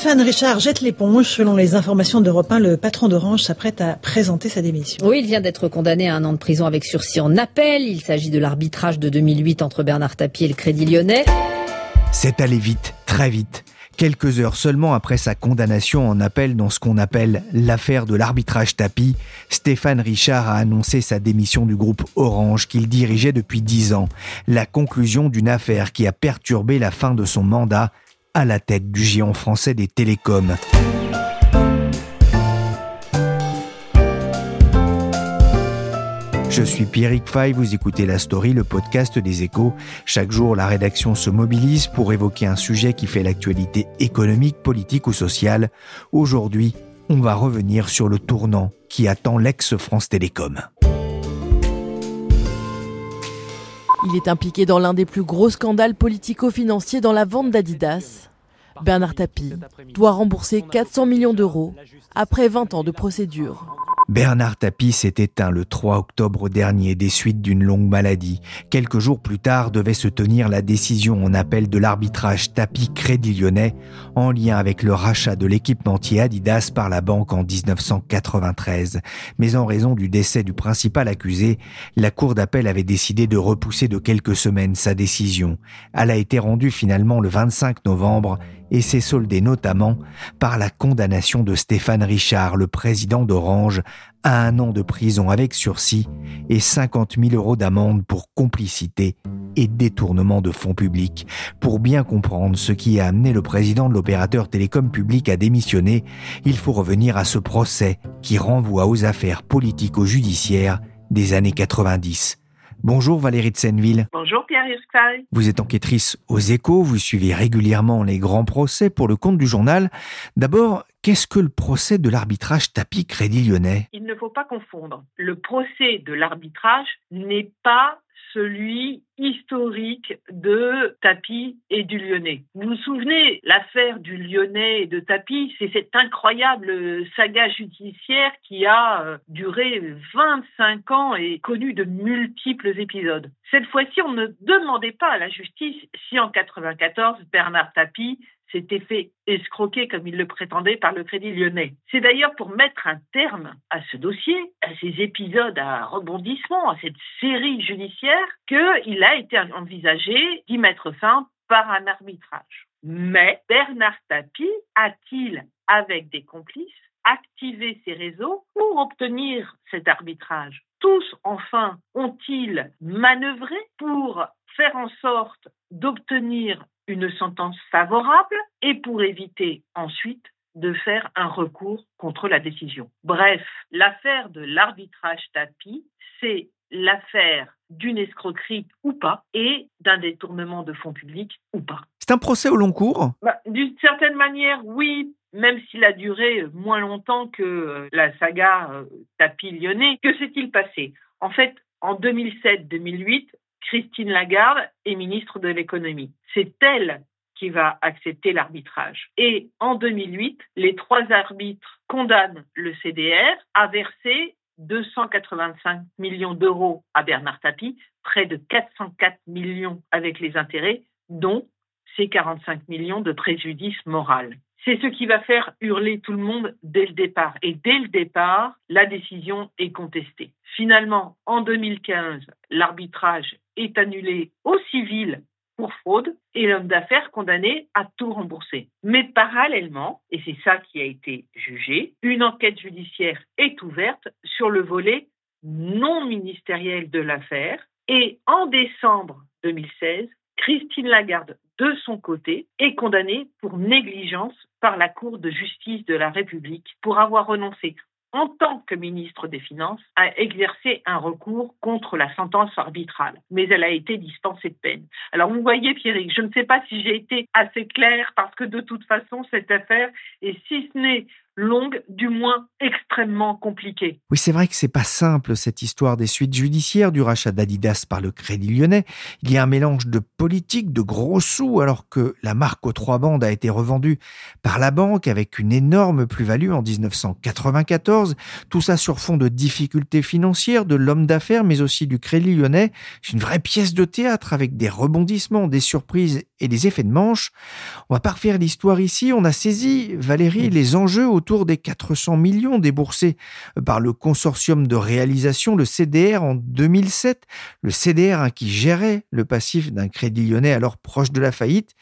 Stéphane Richard jette l'éponge. Selon les informations d'Europe 1, le patron d'Orange s'apprête à présenter sa démission. Oui, il vient d'être condamné à un an de prison avec sursis en appel. Il s'agit de l'arbitrage de 2008 entre Bernard Tapie et le Crédit Lyonnais. C'est allé vite, très vite. Quelques heures seulement après sa condamnation en appel dans ce qu'on appelle l'affaire de l'arbitrage tapis, Stéphane Richard a annoncé sa démission du groupe Orange qu'il dirigeait depuis dix ans. La conclusion d'une affaire qui a perturbé la fin de son mandat à la tête du géant français des télécoms. Je suis Pierrick Fay, vous écoutez La Story, le podcast des échos. Chaque jour, la rédaction se mobilise pour évoquer un sujet qui fait l'actualité économique, politique ou sociale. Aujourd'hui, on va revenir sur le tournant qui attend l'ex-France Télécom. Il est impliqué dans l'un des plus gros scandales politico-financiers dans la vente d'Adidas. Bernard Tapie doit rembourser 400 millions d'euros après 20 ans de procédure. Bernard Tapie s'est éteint le 3 octobre dernier des suites d'une longue maladie. Quelques jours plus tard devait se tenir la décision en appel de l'arbitrage Tapie Crédit Lyonnais en lien avec le rachat de l'équipementier Adidas par la banque en 1993. Mais en raison du décès du principal accusé, la cour d'appel avait décidé de repousser de quelques semaines sa décision. Elle a été rendue finalement le 25 novembre et s'est soldée notamment par la condamnation de Stéphane Richard, le président d'Orange, à un an de prison avec sursis et 50 000 euros d'amende pour complicité et détournement de fonds publics. Pour bien comprendre ce qui a amené le président de l'opérateur télécom public à démissionner, il faut revenir à ce procès qui renvoie aux affaires politico-judiciaires des années 90. Bonjour Valérie de Senneville. Bonjour Pierre Vous êtes enquêtrice aux échos, vous suivez régulièrement les grands procès pour le compte du journal. D'abord, qu'est-ce que le procès de l'arbitrage tapis Crédit Lyonnais? Il ne faut pas confondre. Le procès de l'arbitrage n'est pas celui historique de Tapie et du Lyonnais. Vous vous souvenez, l'affaire du Lyonnais et de Tapie, c'est cette incroyable saga judiciaire qui a euh, duré 25 ans et connu de multiples épisodes. Cette fois-ci, on ne demandait pas à la justice si en 94 Bernard Tapie s'était fait escroquer comme il le prétendait par le Crédit Lyonnais. C'est d'ailleurs pour mettre un terme à ce dossier, à ces épisodes à rebondissement, à cette série judiciaire, qu'il a été envisagé d'y mettre fin par un arbitrage. Mais Bernard Tapie a-t-il, avec des complices, activé ses réseaux pour obtenir cet arbitrage? Tous, enfin, ont-ils manœuvré pour faire en sorte d'obtenir une sentence favorable et pour éviter ensuite de faire un recours contre la décision. Bref, l'affaire de l'arbitrage tapis, c'est l'affaire d'une escroquerie ou pas et d'un détournement de fonds publics ou pas. C'est un procès au long cours? Bah, D'une certaine manière, oui, même s'il a duré moins longtemps que euh, la saga euh, tapis lyonnais. Que s'est-il passé? En fait, en 2007-2008, Christine Lagarde est ministre de l'économie. C'est elle qui va accepter l'arbitrage. Et en 2008, les trois arbitres condamnent le CDR à verser 285 millions d'euros à Bernard Tapie, près de 404 millions avec les intérêts, dont ces 45 millions de préjudice moral. C'est ce qui va faire hurler tout le monde dès le départ. Et dès le départ, la décision est contestée. Finalement, en 2015, l'arbitrage est annulé au civil pour fraude et l'homme d'affaires condamné à tout rembourser. Mais parallèlement, et c'est ça qui a été jugé, une enquête judiciaire est ouverte sur le volet non ministériel de l'affaire et en décembre 2016, Christine Lagarde, de son côté, est condamnée pour négligence par la Cour de justice de la République pour avoir renoncé en tant que ministre des Finances, a exercé un recours contre la sentence arbitrale, mais elle a été dispensée de peine. Alors vous voyez, Pierrick, je ne sais pas si j'ai été assez claire parce que de toute façon, cette affaire est, si ce n'est longue, du moins extrêmement compliquée. Oui, c'est vrai que c'est pas simple cette histoire des suites judiciaires du rachat d'Adidas par le Crédit Lyonnais. Il y a un mélange de politique, de gros sous, alors que la marque aux trois bandes a été revendue par la banque avec une énorme plus-value en 1994. Tout ça sur fond de difficultés financières de l'homme d'affaires, mais aussi du Crédit Lyonnais. C'est une vraie pièce de théâtre avec des rebondissements, des surprises et des effets de manche. On va pas refaire l'histoire ici. On a saisi, Valérie, les enjeux autour des 400 millions déboursés par le consortium de réalisation, le CDR, en 2007. Le CDR hein, qui gérait le passif d'un crédit lyonnais alors proche de la faillite.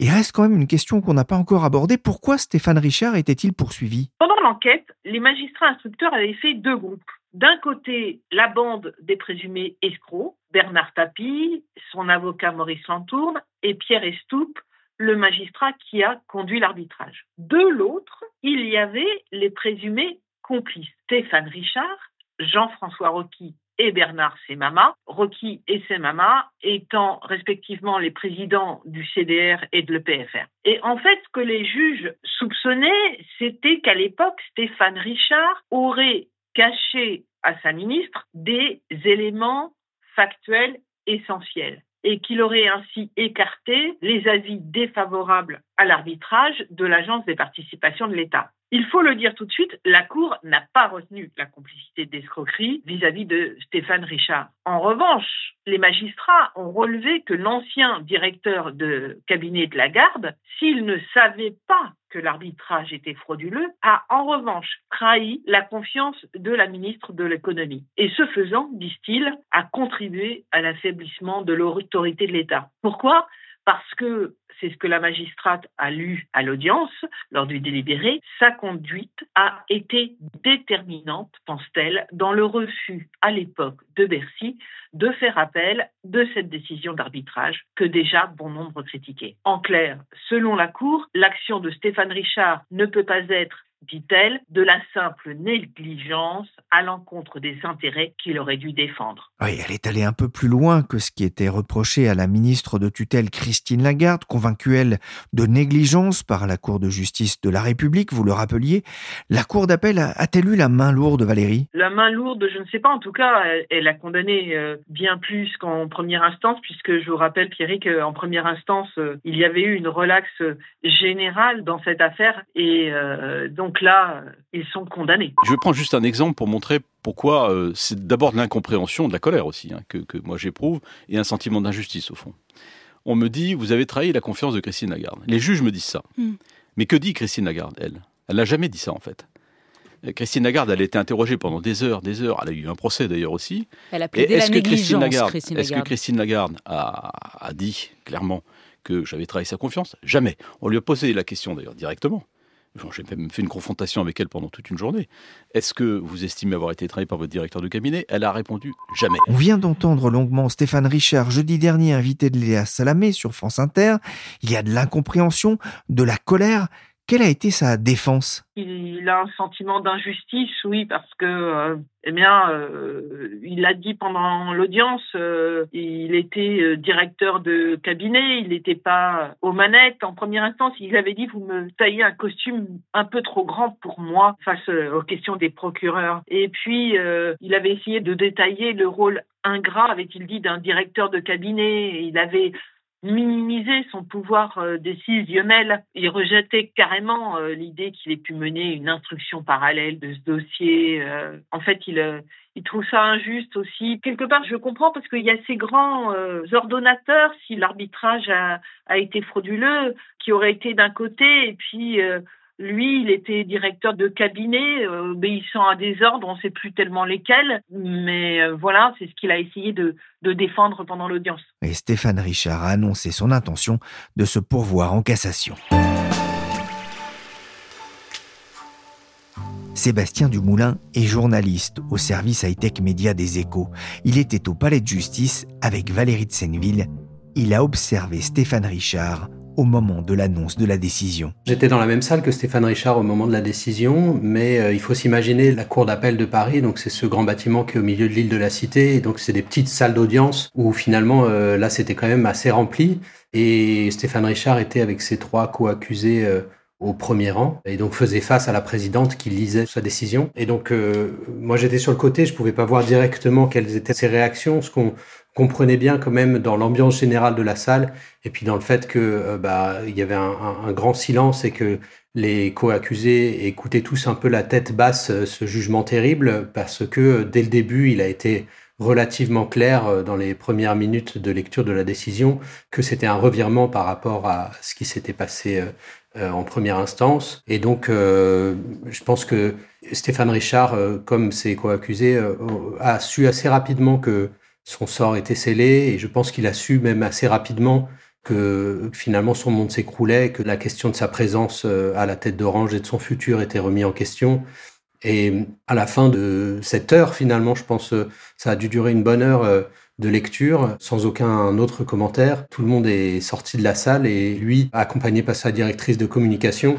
Il reste quand même une question qu'on n'a pas encore abordée. Pourquoi Stéphane Richard était-il poursuivi? Pendant l'enquête, les magistrats instructeurs avaient fait deux groupes. D'un côté, la bande des présumés escrocs, Bernard Tapie, son avocat Maurice Lantourne et Pierre Estoupe, le magistrat qui a conduit l'arbitrage. De l'autre, il y avait les présumés complices, Stéphane Richard, Jean-François Rocky et Bernard Semama, Rocky et Semama étant respectivement les présidents du CDR et de l'EPFR. Et en fait, ce que les juges soupçonnaient, c'était qu'à l'époque, Stéphane Richard aurait caché à sa ministre des éléments factuels essentiels et qu'il aurait ainsi écarté les avis défavorables à l'arbitrage de l'Agence des participations de l'État. Il faut le dire tout de suite, la Cour n'a pas retenu la complicité d'escroquerie vis-à-vis de Stéphane Richard. En revanche, les magistrats ont relevé que l'ancien directeur de cabinet de la garde, s'il ne savait pas que l'arbitrage était frauduleux, a en revanche trahi la confiance de la ministre de l'économie. Et ce faisant, disent-ils, a contribué à l'affaiblissement de l'autorité de l'État. Pourquoi? Parce que c'est ce que la magistrate a lu à l'audience lors du délibéré, sa conduite a été déterminante, pense-t-elle, dans le refus à l'époque de Bercy de faire appel de cette décision d'arbitrage que déjà bon nombre critiquaient. En clair, selon la Cour, l'action de Stéphane Richard ne peut pas être dit-elle, de la simple négligence à l'encontre des intérêts qu'il aurait dû défendre. Oui, elle est allée un peu plus loin que ce qui était reproché à la ministre de tutelle Christine Lagarde, convaincue elle de négligence par la Cour de justice de la République, vous le rappeliez. La Cour d'appel a-t-elle eu la main lourde, Valérie? La main lourde, je ne sais pas. En tout cas, elle, a condamné euh, bien plus qu'en première instance, puisque je vous rappelle, Pierrick, qu'en première instance, euh, il y avait eu une relaxe générale dans cette affaire, et euh, donc donc là, euh, ils sont condamnés. Je vais prendre juste un exemple pour montrer pourquoi euh, c'est d'abord de l'incompréhension, de la colère aussi, hein, que, moi j'éprouve, et un sentiment d'injustice au fond. On me dit, vous avez trahi la confiance de Christine Lagarde. Les juges me disent ça. Hmm. Mais que dit Christine Lagarde, elle? Elle n'a jamais dit ça en fait. Euh, Christine Lagarde, elle a été interrogée pendant des heures, des heures. Elle a eu un procès d'ailleurs aussi. Elle a plaidé la négligence, Christine Lagarde, Est-ce que Christine Lagarde a, a dit clairement que j'avais trahi sa confiance? Jamais. On lui a posé la question d'ailleurs directement. J'ai même fait une confrontation avec elle pendant toute une journée. Est-ce que vous estimez avoir été trahi par votre directeur de cabinet? Elle a répondu jamais. On vient d'entendre longuement Stéphane Richard jeudi dernier invité de Léa Salamé sur France Inter. Il y a de l'incompréhension, de la colère. Quelle a été sa défense? Il a un sentiment d'injustice, oui, parce que, euh, eh bien, euh, il l'a dit pendant l'audience, euh, il était directeur de cabinet, il n'était pas aux manettes. En première instance, il avait dit vous me taillez un costume un peu trop grand pour moi face aux questions des procureurs. Et puis, il avait essayé de détailler le rôle ingrat, avait-il dit, d'un directeur de cabinet. Il avait minimiser son pouvoir euh, décisionnel. Il rejetait carrément euh, l'idée qu'il ait pu mener une instruction parallèle de ce dossier. Euh. En fait, il, il trouve ça injuste aussi. Quelque part, je comprends parce qu'il y a ces grands ordonnateurs, si l'arbitrage a, a, été frauduleux, qui auraient été d'un côté et puis lui, il était directeur de cabinet, euh, obéissant à des ordres, on ne sait plus tellement lesquels, mais euh, voilà, c'est ce qu'il a essayé de, de défendre pendant l'audience. Et Stéphane Richard a annoncé son intention de se pourvoir en cassation. Sébastien Dumoulin est journaliste au service high-tech média des échos. Il était au palais de justice avec Valérie de Senneville. Il a observé Stéphane Richard au moment de l'annonce de la décision. J'étais dans la même salle que Stéphane Richard au moment de la décision, mais euh, il faut s'imaginer la cour d'appel de Paris, donc c'est ce grand bâtiment qui est au milieu de l'île de la Cité, et donc c'est des petites salles d'audience où finalement euh, là c'était quand même assez rempli, et Stéphane Richard était avec ses trois co-accusés euh, au premier rang et donc faisait face à la présidente qui lisait sa décision. Et donc moi j'étais sur le côté, je pouvais pas voir directement quelles étaient ses réactions. Ce qu'on comprenait bien quand même dans l'ambiance générale de la salle et puis dans le fait que euh, bah il y avait un, grand silence et que les co-accusés écoutaient tous un peu la tête basse euh, ce jugement terrible parce que euh, dès le début il a été relativement clair dans les premières minutes de lecture de la décision que c'était un revirement par rapport à ce qui s'était passé en première instance. Et donc, je pense que Stéphane Richard, comme ses co-accusés, a su assez rapidement que son sort était scellé et je pense qu'il a su même assez rapidement que finalement son monde s'écroulait, que la question de sa présence euh, à la tête d'Orange et de son futur était remis en question. Et à la fin de cette heure, finalement, je pense, euh, ça a dû durer une bonne heure euh, de lecture, sans aucun autre commentaire. Tout le monde est sorti de la salle et lui, accompagné par sa directrice de communication,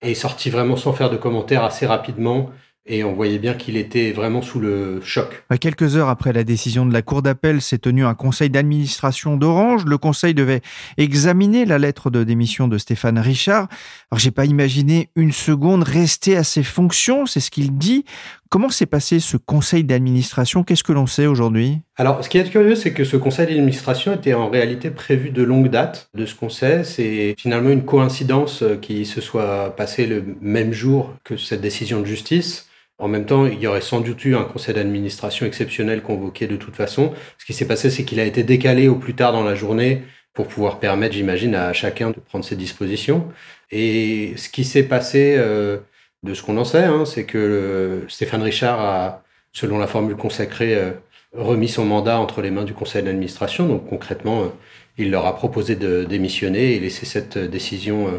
est sorti vraiment sans faire de commentaires assez rapidement et on voyait bien qu'il était vraiment sous le choc. Quelques heures après la décision de la Cour d'appel, s'est tenu un conseil d'administration d'Orange. Le conseil devait examiner la lettre de démission de Stéphane Richard. Alors, j'ai pas imaginé une seconde rester à ses fonctions, c'est ce qu'il dit. Comment s'est passé ce conseil d'administration? Qu'est-ce que l'on sait aujourd'hui? Alors, ce qui est curieux, c'est que ce conseil d'administration était en réalité prévu de longue date. De ce qu'on sait, c'est finalement une coïncidence qui se soit passée le même jour que cette décision de justice. En même temps, il y aurait sans doute eu un conseil d'administration exceptionnel convoqué de toute façon. Ce qui s'est passé, c'est qu'il a été décalé au plus tard dans la journée pour pouvoir permettre, j'imagine, à chacun de prendre ses dispositions. Et ce qui s'est passé, euh, de ce qu'on en sait, hein, c'est que Stéphane Richard a, selon la formule consacrée, euh, remis son mandat entre les mains du conseil d'administration. Donc concrètement, euh, il leur a proposé de démissionner et laisser cette décision euh,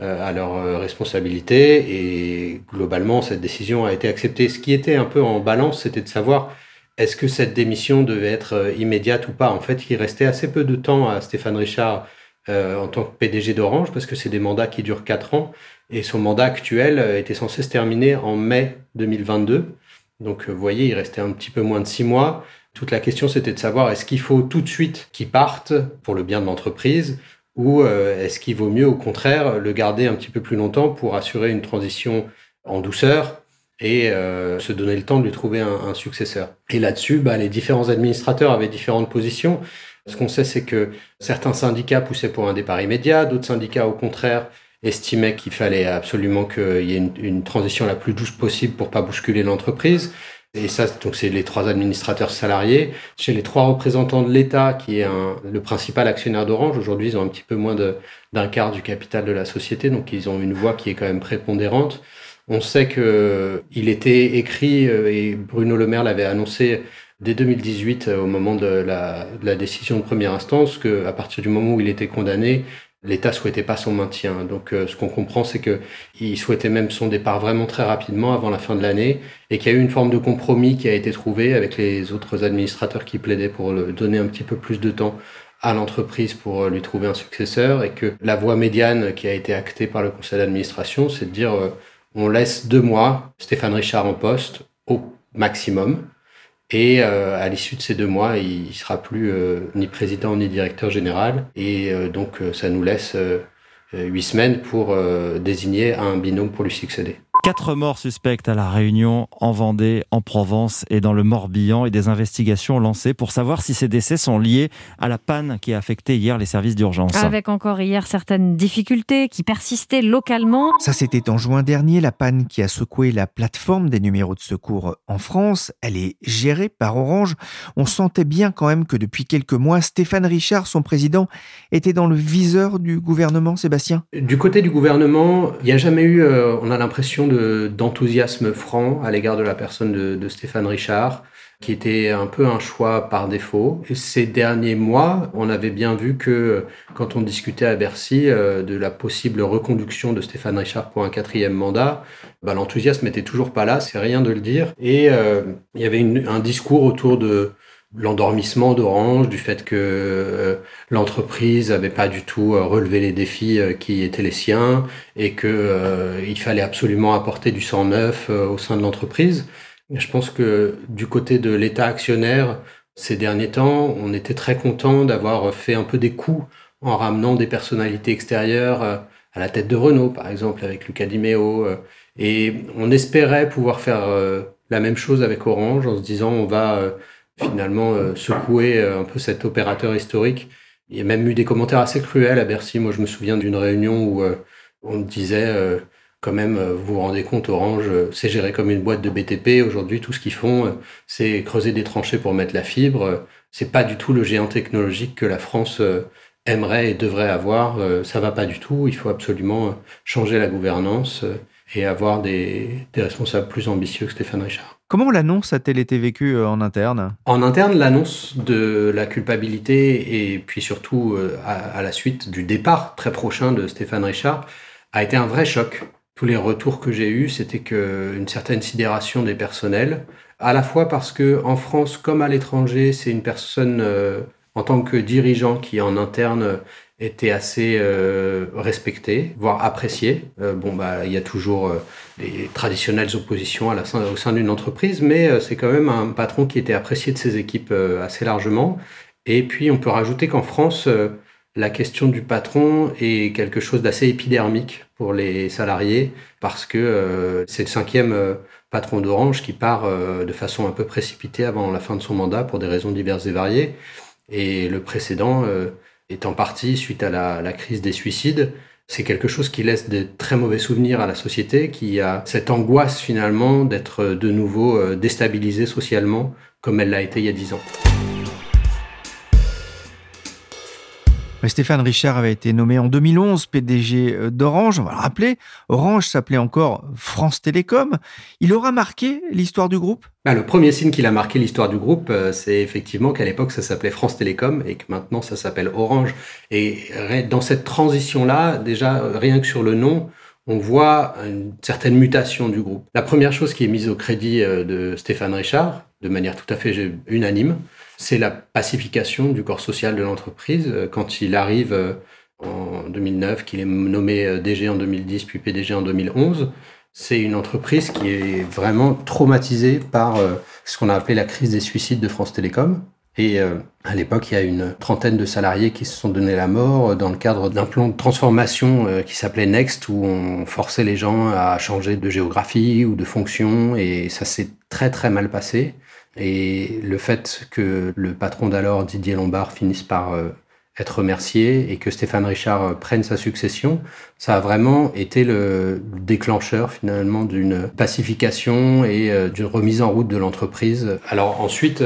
à leur euh, responsabilité et globalement cette décision a été acceptée. Ce qui était un peu en balance, c'était de savoir est-ce que cette démission devait être euh, immédiate ou pas? En fait, il restait assez peu de temps à Stéphane Richard en tant que PDG d'Orange parce que c'est des mandats qui durent quatre ans et son mandat actuel était censé se terminer en mai 2022. Donc, vous voyez, il restait un petit peu moins de six mois. Toute la question, c'était de savoir est-ce qu'il faut tout de suite qu'il parte pour le bien de l'entreprise ou euh, est-ce qu'il vaut mieux au contraire le garder un petit peu plus longtemps pour assurer une transition en douceur et euh, se donner le temps de lui trouver un, successeur? Et là-dessus, bah, les différents administrateurs avaient différentes positions. Ce qu'on sait, c'est que certains syndicats poussaient pour un départ immédiat, d'autres syndicats, au contraire, estimaient qu'il fallait absolument qu'il y ait une, une, transition la plus douce possible pour pas bousculer l'entreprise. Et ça, donc c'est les trois administrateurs salariés. Chez les trois représentants de l'État, qui est un, le principal actionnaire d'Orange, aujourd'hui, ils ont un petit peu moins d'un quart du capital de la société, donc ils ont une voix qui est quand même prépondérante. On sait que il était écrit euh, et Bruno Le Maire l'avait annoncé dès 2018 euh, au moment de la, de la décision de première instance que à partir du moment où il était condamné, l'État souhaitait pas son maintien. Donc, euh, ce qu'on comprend, c'est que il souhaitait même son départ vraiment très rapidement avant la fin de l'année, et qu'il y a eu une forme de compromis qui a été trouvé avec les autres administrateurs qui plaidaient pour donner un petit peu plus de temps à l'entreprise pour euh, lui trouver un successeur, et que la voie médiane qui a été actée par le conseil d'administration, c'est de dire euh, on laisse deux mois Stéphane Richard en poste au maximum, et euh, à l'issue de ces deux mois, il sera plus euh, ni président ni directeur général. Et euh, donc, ça nous laisse huit semaines pour désigner un binôme pour lui succéder. Quatre morts suspectes à La Réunion, en Vendée, en Provence et dans le Morbihan et des investigations lancées pour savoir si ces décès sont liés à la panne qui a affecté hier les services d'urgence. Avec encore hier certaines difficultés qui persistaient localement. Ça c'était en juin dernier, la panne qui a secoué la plateforme des numéros de secours en France. Elle est gérée par Orange. On sentait bien quand même que depuis quelques mois, Stéphane Richard, son président, était dans le viseur du gouvernement, Sébastien. Du côté du gouvernement, il n'y a jamais eu, euh, on a l'impression d'enthousiasme franc à l'égard de la personne de, Stéphane Richard, qui était un peu un choix par défaut. Et ces derniers mois, on avait bien vu que quand on discutait à Bercy euh, de la possible reconduction de Stéphane Richard pour un quatrième mandat, bah, l'enthousiasme n'était toujours pas là, c'est rien de le dire. Et euh, il y avait un discours autour de l'endormissement d'Orange, du fait que euh, l'entreprise n'avait pas du tout euh, relevé les défis euh, qui étaient les siens et que il fallait absolument apporter du sang neuf au sein de l'entreprise. Je pense que du côté de l'État actionnaire, ces derniers temps, on était très content d'avoir fait un peu des coups en ramenant des personnalités extérieures à la tête de Renault, par exemple, avec Luca Di Meo. Et on espérait pouvoir faire la même chose avec Orange en se disant on va finalement euh, secouer euh, un peu cet opérateur historique. Il y a même eu des commentaires assez cruels à Bercy. Moi, je me souviens d'une réunion où euh, on disait quand même, vous vous rendez compte, Orange, c'est géré comme une boîte de BTP. Aujourd'hui, tout ce qu'ils font, c'est creuser des tranchées pour mettre la fibre. C'est pas du tout le géant technologique que la France aimerait et devrait avoir. Ça va pas du tout. Il faut absolument changer la gouvernance et avoir des, des responsables plus ambitieux que Stéphane Richard. Comment l'annonce a-t-elle été vécue euh, en interne? En interne, l'annonce de la culpabilité et puis surtout euh, à, la suite du départ très prochain de Stéphane Richard a été un vrai choc. Tous les retours que j'ai eus, c'était qu'une certaine sidération des personnels, à la fois parce que en France comme à l'étranger, c'est une personne euh, en tant que dirigeant qui en interne était assez euh, respecté, voire apprécié. Euh, bon, bah, il y a toujours euh, les traditionnelles oppositions à la, au sein d'une entreprise, mais euh, c'est quand même un patron qui était apprécié de ses équipes assez largement. Et puis, on peut rajouter qu'en France, la question du patron est quelque chose d'assez épidermique pour les salariés, parce que c'est le cinquième patron d'Orange qui part de façon un peu précipitée avant la fin de son mandat pour des raisons diverses et variées. Et le précédent est en partie suite à la, crise des suicides. C'est quelque chose qui laisse de très mauvais souvenirs à la société, qui a cette angoisse finalement d'être de nouveau euh, déstabilisée socialement comme elle l'a été il y a dix ans. Stéphane Richard avait été nommé en 2011 PDG euh, d'Orange. On va le rappeler. Orange s'appelait encore France Télécom. Il aura marqué l'histoire du groupe? Bah, Le premier signe qu'il a marqué l'histoire du groupe, euh, c'est effectivement qu'à l'époque, ça s'appelait France Télécom et que maintenant, ça s'appelle Orange. Et dans cette transition-là, déjà, rien que sur le nom, on voit une certaine mutation du groupe. La première chose qui est mise au crédit euh, de Stéphane Richard, de manière tout à fait unanime, c'est la pacification du corps social de l'entreprise. Euh, quand il arrive euh, en 2009, qu'il est nommé euh, DG en 2010, puis PDG en 2011, c'est une entreprise qui est vraiment traumatisée par ce qu'on a appelé la crise des suicides de France Télécom. Et à l'époque, il y a une trentaine de salariés qui se sont donné la mort dans le cadre d'un plan de transformation qui s'appelait Next, où on forçait les gens à changer de géographie ou de fonction, et ça s'est très très mal passé. Et le fait que le patron d'alors, Didier Lombard, finisse par euh, être remercié et que Stéphane Richard euh, prenne sa succession, ça a vraiment été le déclencheur finalement d'une pacification et euh, d'une remise en route de l'entreprise. Alors ensuite,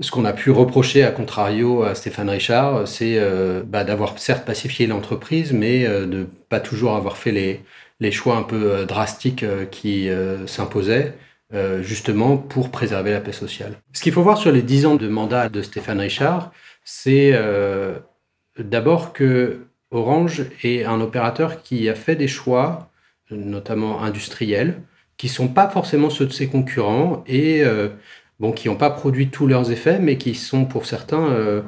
ce qu'on a pu reprocher à contrario à Stéphane Richard, c'est bah, d'avoir certes pacifié l'entreprise, mais de pas toujours avoir fait les choix un peu drastiques qui s'imposaient. Euh, justement pour préserver la paix sociale. Ce qu'il faut voir sur les dix ans de mandat de Stéphane Richard, c'est euh, d'abord que Orange est un opérateur qui a fait des choix, notamment industriels, qui sont pas forcément ceux de ses concurrents et euh, qui n'ont pas produit tous leurs effets, mais qui sont pour certains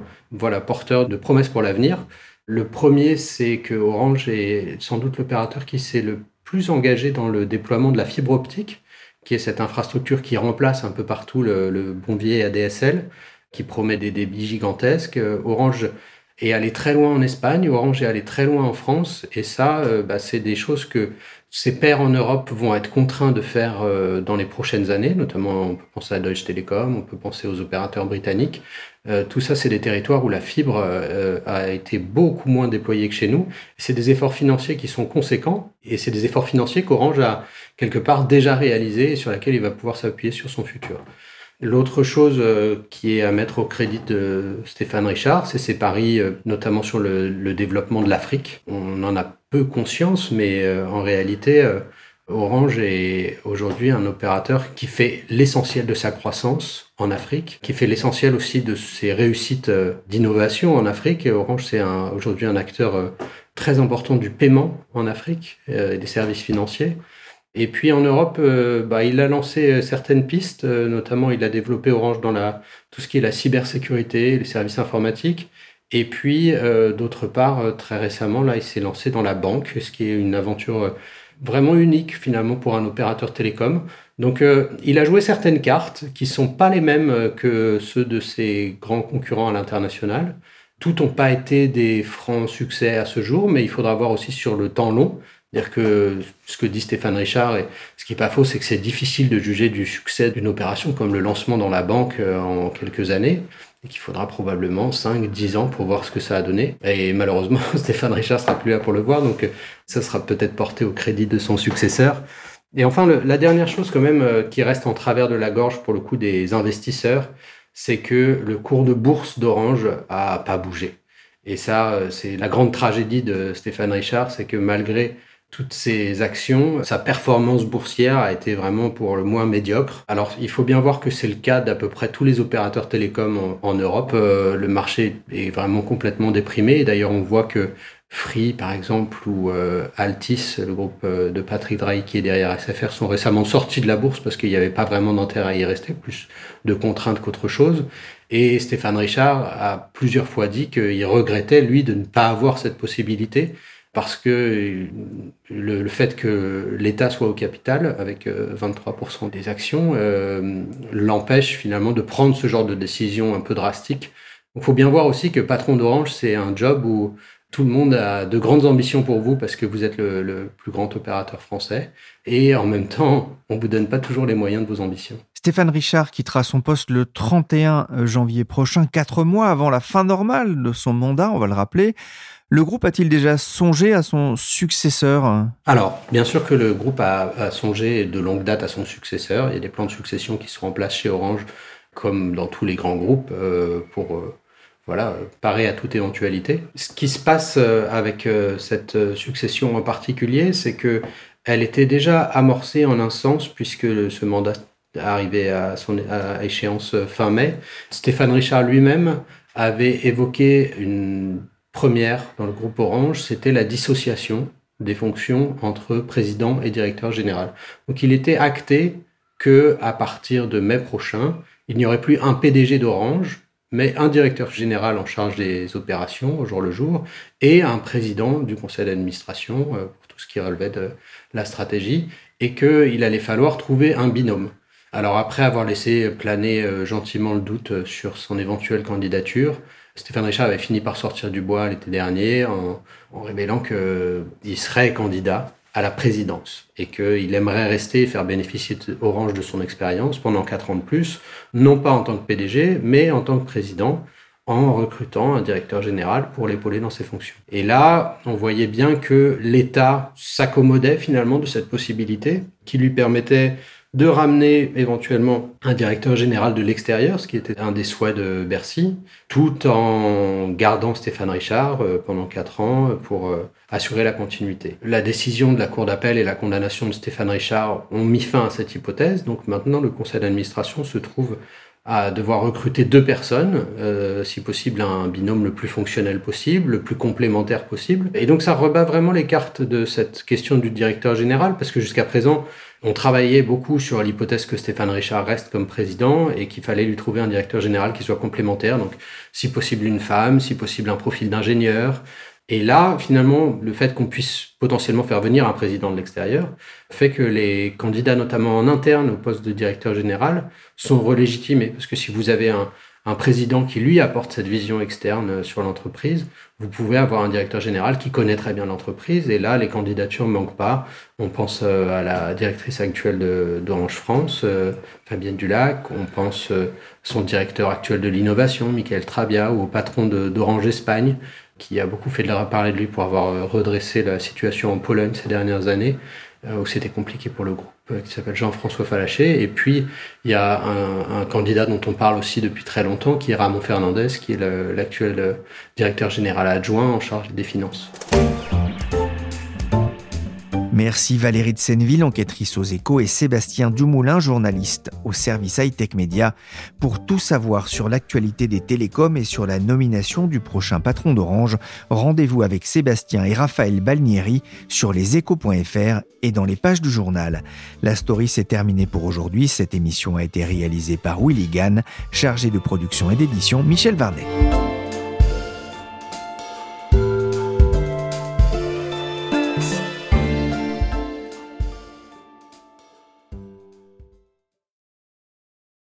porteurs de promesses pour l'avenir. Le premier, c'est que Orange est sans doute l'opérateur qui s'est le plus engagé dans le déploiement de la fibre optique qui est cette infrastructure qui remplace un peu partout le, le bon ADSL, qui promet des débits gigantesques. Euh, Orange est allé très loin en Espagne, Orange est allé très loin en France, et ça, euh, bah, c'est des choses que ces pairs en Europe vont être contraints de faire euh, dans les prochaines années, notamment on peut penser à Deutsche Telekom, on peut penser aux opérateurs britanniques. Euh, tout ça, c'est des territoires où la fibre euh, a été beaucoup moins déployée que chez nous. C'est des efforts financiers qui sont conséquents et c'est des efforts financiers qu'Orange a quelque part déjà réalisés et sur lesquels il va pouvoir s'appuyer sur son futur. L'autre chose qui est à mettre au crédit de Stéphane Richard, c'est ses paris, notamment sur le, le développement de l'Afrique. On en a peu conscience, mais euh, en réalité, euh, Orange est aujourd'hui un opérateur qui fait l'essentiel de sa croissance en Afrique, qui fait l'essentiel aussi de ses réussites euh, d'innovation en Afrique. Et Orange, c'est aujourd'hui un acteur très important du paiement en Afrique et des services financiers. Et puis en Europe, bah, il a lancé certaines pistes, notamment il a développé Orange dans la, tout ce qui est la cybersécurité, les services informatiques. Et puis, d'autre part, très récemment, là, il s'est lancé dans la banque, ce qui est une aventure vraiment unique finalement pour un opérateur télécom. Donc euh, il a joué certaines cartes qui sont pas les mêmes euh, que ceux de ses grands concurrents à l'international. Toutes n'ont pas été des francs succès à ce jour, mais il faudra voir aussi sur le temps long. C'est-à-dire que ce que dit Stéphane Richard, et ce qui n'est pas faux, c'est que c'est difficile de juger du succès d'une opération comme le lancement dans la banque euh, en quelques années et qu'il faudra probablement 5-10 ans pour voir ce que ça a donné. Et malheureusement, Stéphane Richard sera plus là pour le voir, donc euh, ça sera peut-être porté au crédit de son successeur. Et enfin, la dernière chose quand même euh, qui reste en travers de la gorge pour le coup des investisseurs, c'est que le cours de bourse d'Orange a pas bougé. Et ça, euh, c'est la grande tragédie de Stéphane Richard, c'est que malgré toutes ces actions, sa performance boursière a été vraiment pour le moins médiocre. Alors il faut bien voir que c'est le cas d'à peu près tous les opérateurs télécoms en, Europe. Euh, le marché est vraiment complètement déprimé. D'ailleurs on voit que Free par exemple ou euh, Altis, le groupe euh, de Patrick Drahi qui est derrière SFR, sont récemment sortis de la bourse parce qu'il n'y avait pas vraiment d'intérêt à y rester, plus de contraintes qu'autre chose. Et Stéphane Richard a plusieurs fois dit qu'il regrettait, lui, de ne pas avoir cette possibilité parce que le, fait que l'État soit au capital avec 23% euh, des actions euh, l'empêche finalement de prendre ce genre de décision un peu drastique. Il faut bien voir aussi que patron d'Orange, c'est un job où tout le monde a de grandes ambitions pour vous parce que vous êtes le, le, plus grand opérateur français. Et en même temps, on vous donne pas toujours les moyens de vos ambitions. Stéphane Richard quittera son poste le 31 janvier prochain, quatre mois avant la fin normale de son mandat, on va le rappeler. Le groupe a-t-il déjà songé à son successeur? Alors, bien sûr que le groupe a, songé de longue date à son successeur. Il y a des plans de succession qui sont en place chez Orange, comme dans tous les grands groupes, euh, pour euh, voilà, parer à toute éventualité. Ce qui se passe euh, avec cette succession en particulier, c'est que elle était déjà amorcée en un sens, puisque ce mandat arrivait à son à échéance fin mai. Stéphane Richard lui-même avait évoqué une première dans le groupe Orange, c'était la dissociation des fonctions entre président et directeur général. Donc il était acté que à partir de mai prochain, il n'y aurait plus un PDG d'Orange, mais un directeur général en charge des opérations au jour le jour et un président du conseil d'administration euh, pour tout ce qui relevait de la stratégie et qu'il allait falloir trouver un binôme. Alors après avoir laissé planer euh, gentiment le doute sur son éventuelle candidature, Stéphane Richard avait fini par sortir du bois l'été dernier en, révélant qu'il serait candidat à la présidence et qu'il aimerait rester et faire bénéficier Orange de son expérience pendant quatre ans de plus, non pas en tant que PDG, mais en tant que président, en recrutant un directeur général pour l'épauler dans ses fonctions. Et là, on voyait bien que l'État s'accommodait finalement de cette possibilité qui lui permettait de ramener éventuellement un directeur général de l'extérieur, ce qui était un des souhaits de Bercy, tout en gardant Stéphane Richard euh, pendant quatre ans pour euh, assurer la continuité. La décision de la Cour d'appel et la condamnation de Stéphane Richard ont mis fin à cette hypothèse, donc maintenant le conseil d'administration se trouve à devoir recruter deux personnes, euh, si possible un binôme le plus fonctionnel possible, le plus complémentaire possible. Et donc ça rebat vraiment les cartes de cette question du directeur général, parce que jusqu'à présent, on travaillait beaucoup sur l'hypothèse que Stéphane Richard reste comme président et qu'il fallait lui trouver un directeur général qui soit complémentaire, donc si possible une femme, si possible un profil d'ingénieur. Et là, finalement, le fait qu'on puisse potentiellement faire venir un président de l'extérieur fait que les candidats, notamment en interne au poste de directeur général, sont relégitimés. Parce que si vous avez un, un président qui lui apporte cette vision externe sur l'entreprise, vous pouvez avoir un directeur général qui connaît très bien l'entreprise. Et là, les candidatures ne manquent pas. On pense euh, à la directrice actuelle d'Orange France, euh, Fabienne Dulac. On pense euh, son directeur actuel de l'innovation, Michael Trabia, ou au patron d'Orange Espagne, qui a beaucoup fait de parler de lui pour avoir redressé la situation en Pologne ces dernières années. Euh, où c'était compliqué pour le groupe, euh, qui s'appelle Jean-François Falaché. Et puis, il y a un, candidat dont on parle aussi depuis très longtemps, qui est Ramon Fernandez, qui est l'actuel euh, directeur général adjoint en charge des finances. Merci Valérie de Senneville, enquêtrice aux échos, et Sébastien Dumoulin, journaliste au service high-tech média. Pour tout savoir sur l'actualité des télécoms et sur la nomination du prochain patron d'Orange, rendez-vous avec Sébastien et Raphaël Balnieri sur leséchos.fr et dans les pages du journal. La story s'est terminée pour aujourd'hui. Cette émission a été réalisée par Willy Gann, chargé de production et d'édition Michel Varnet.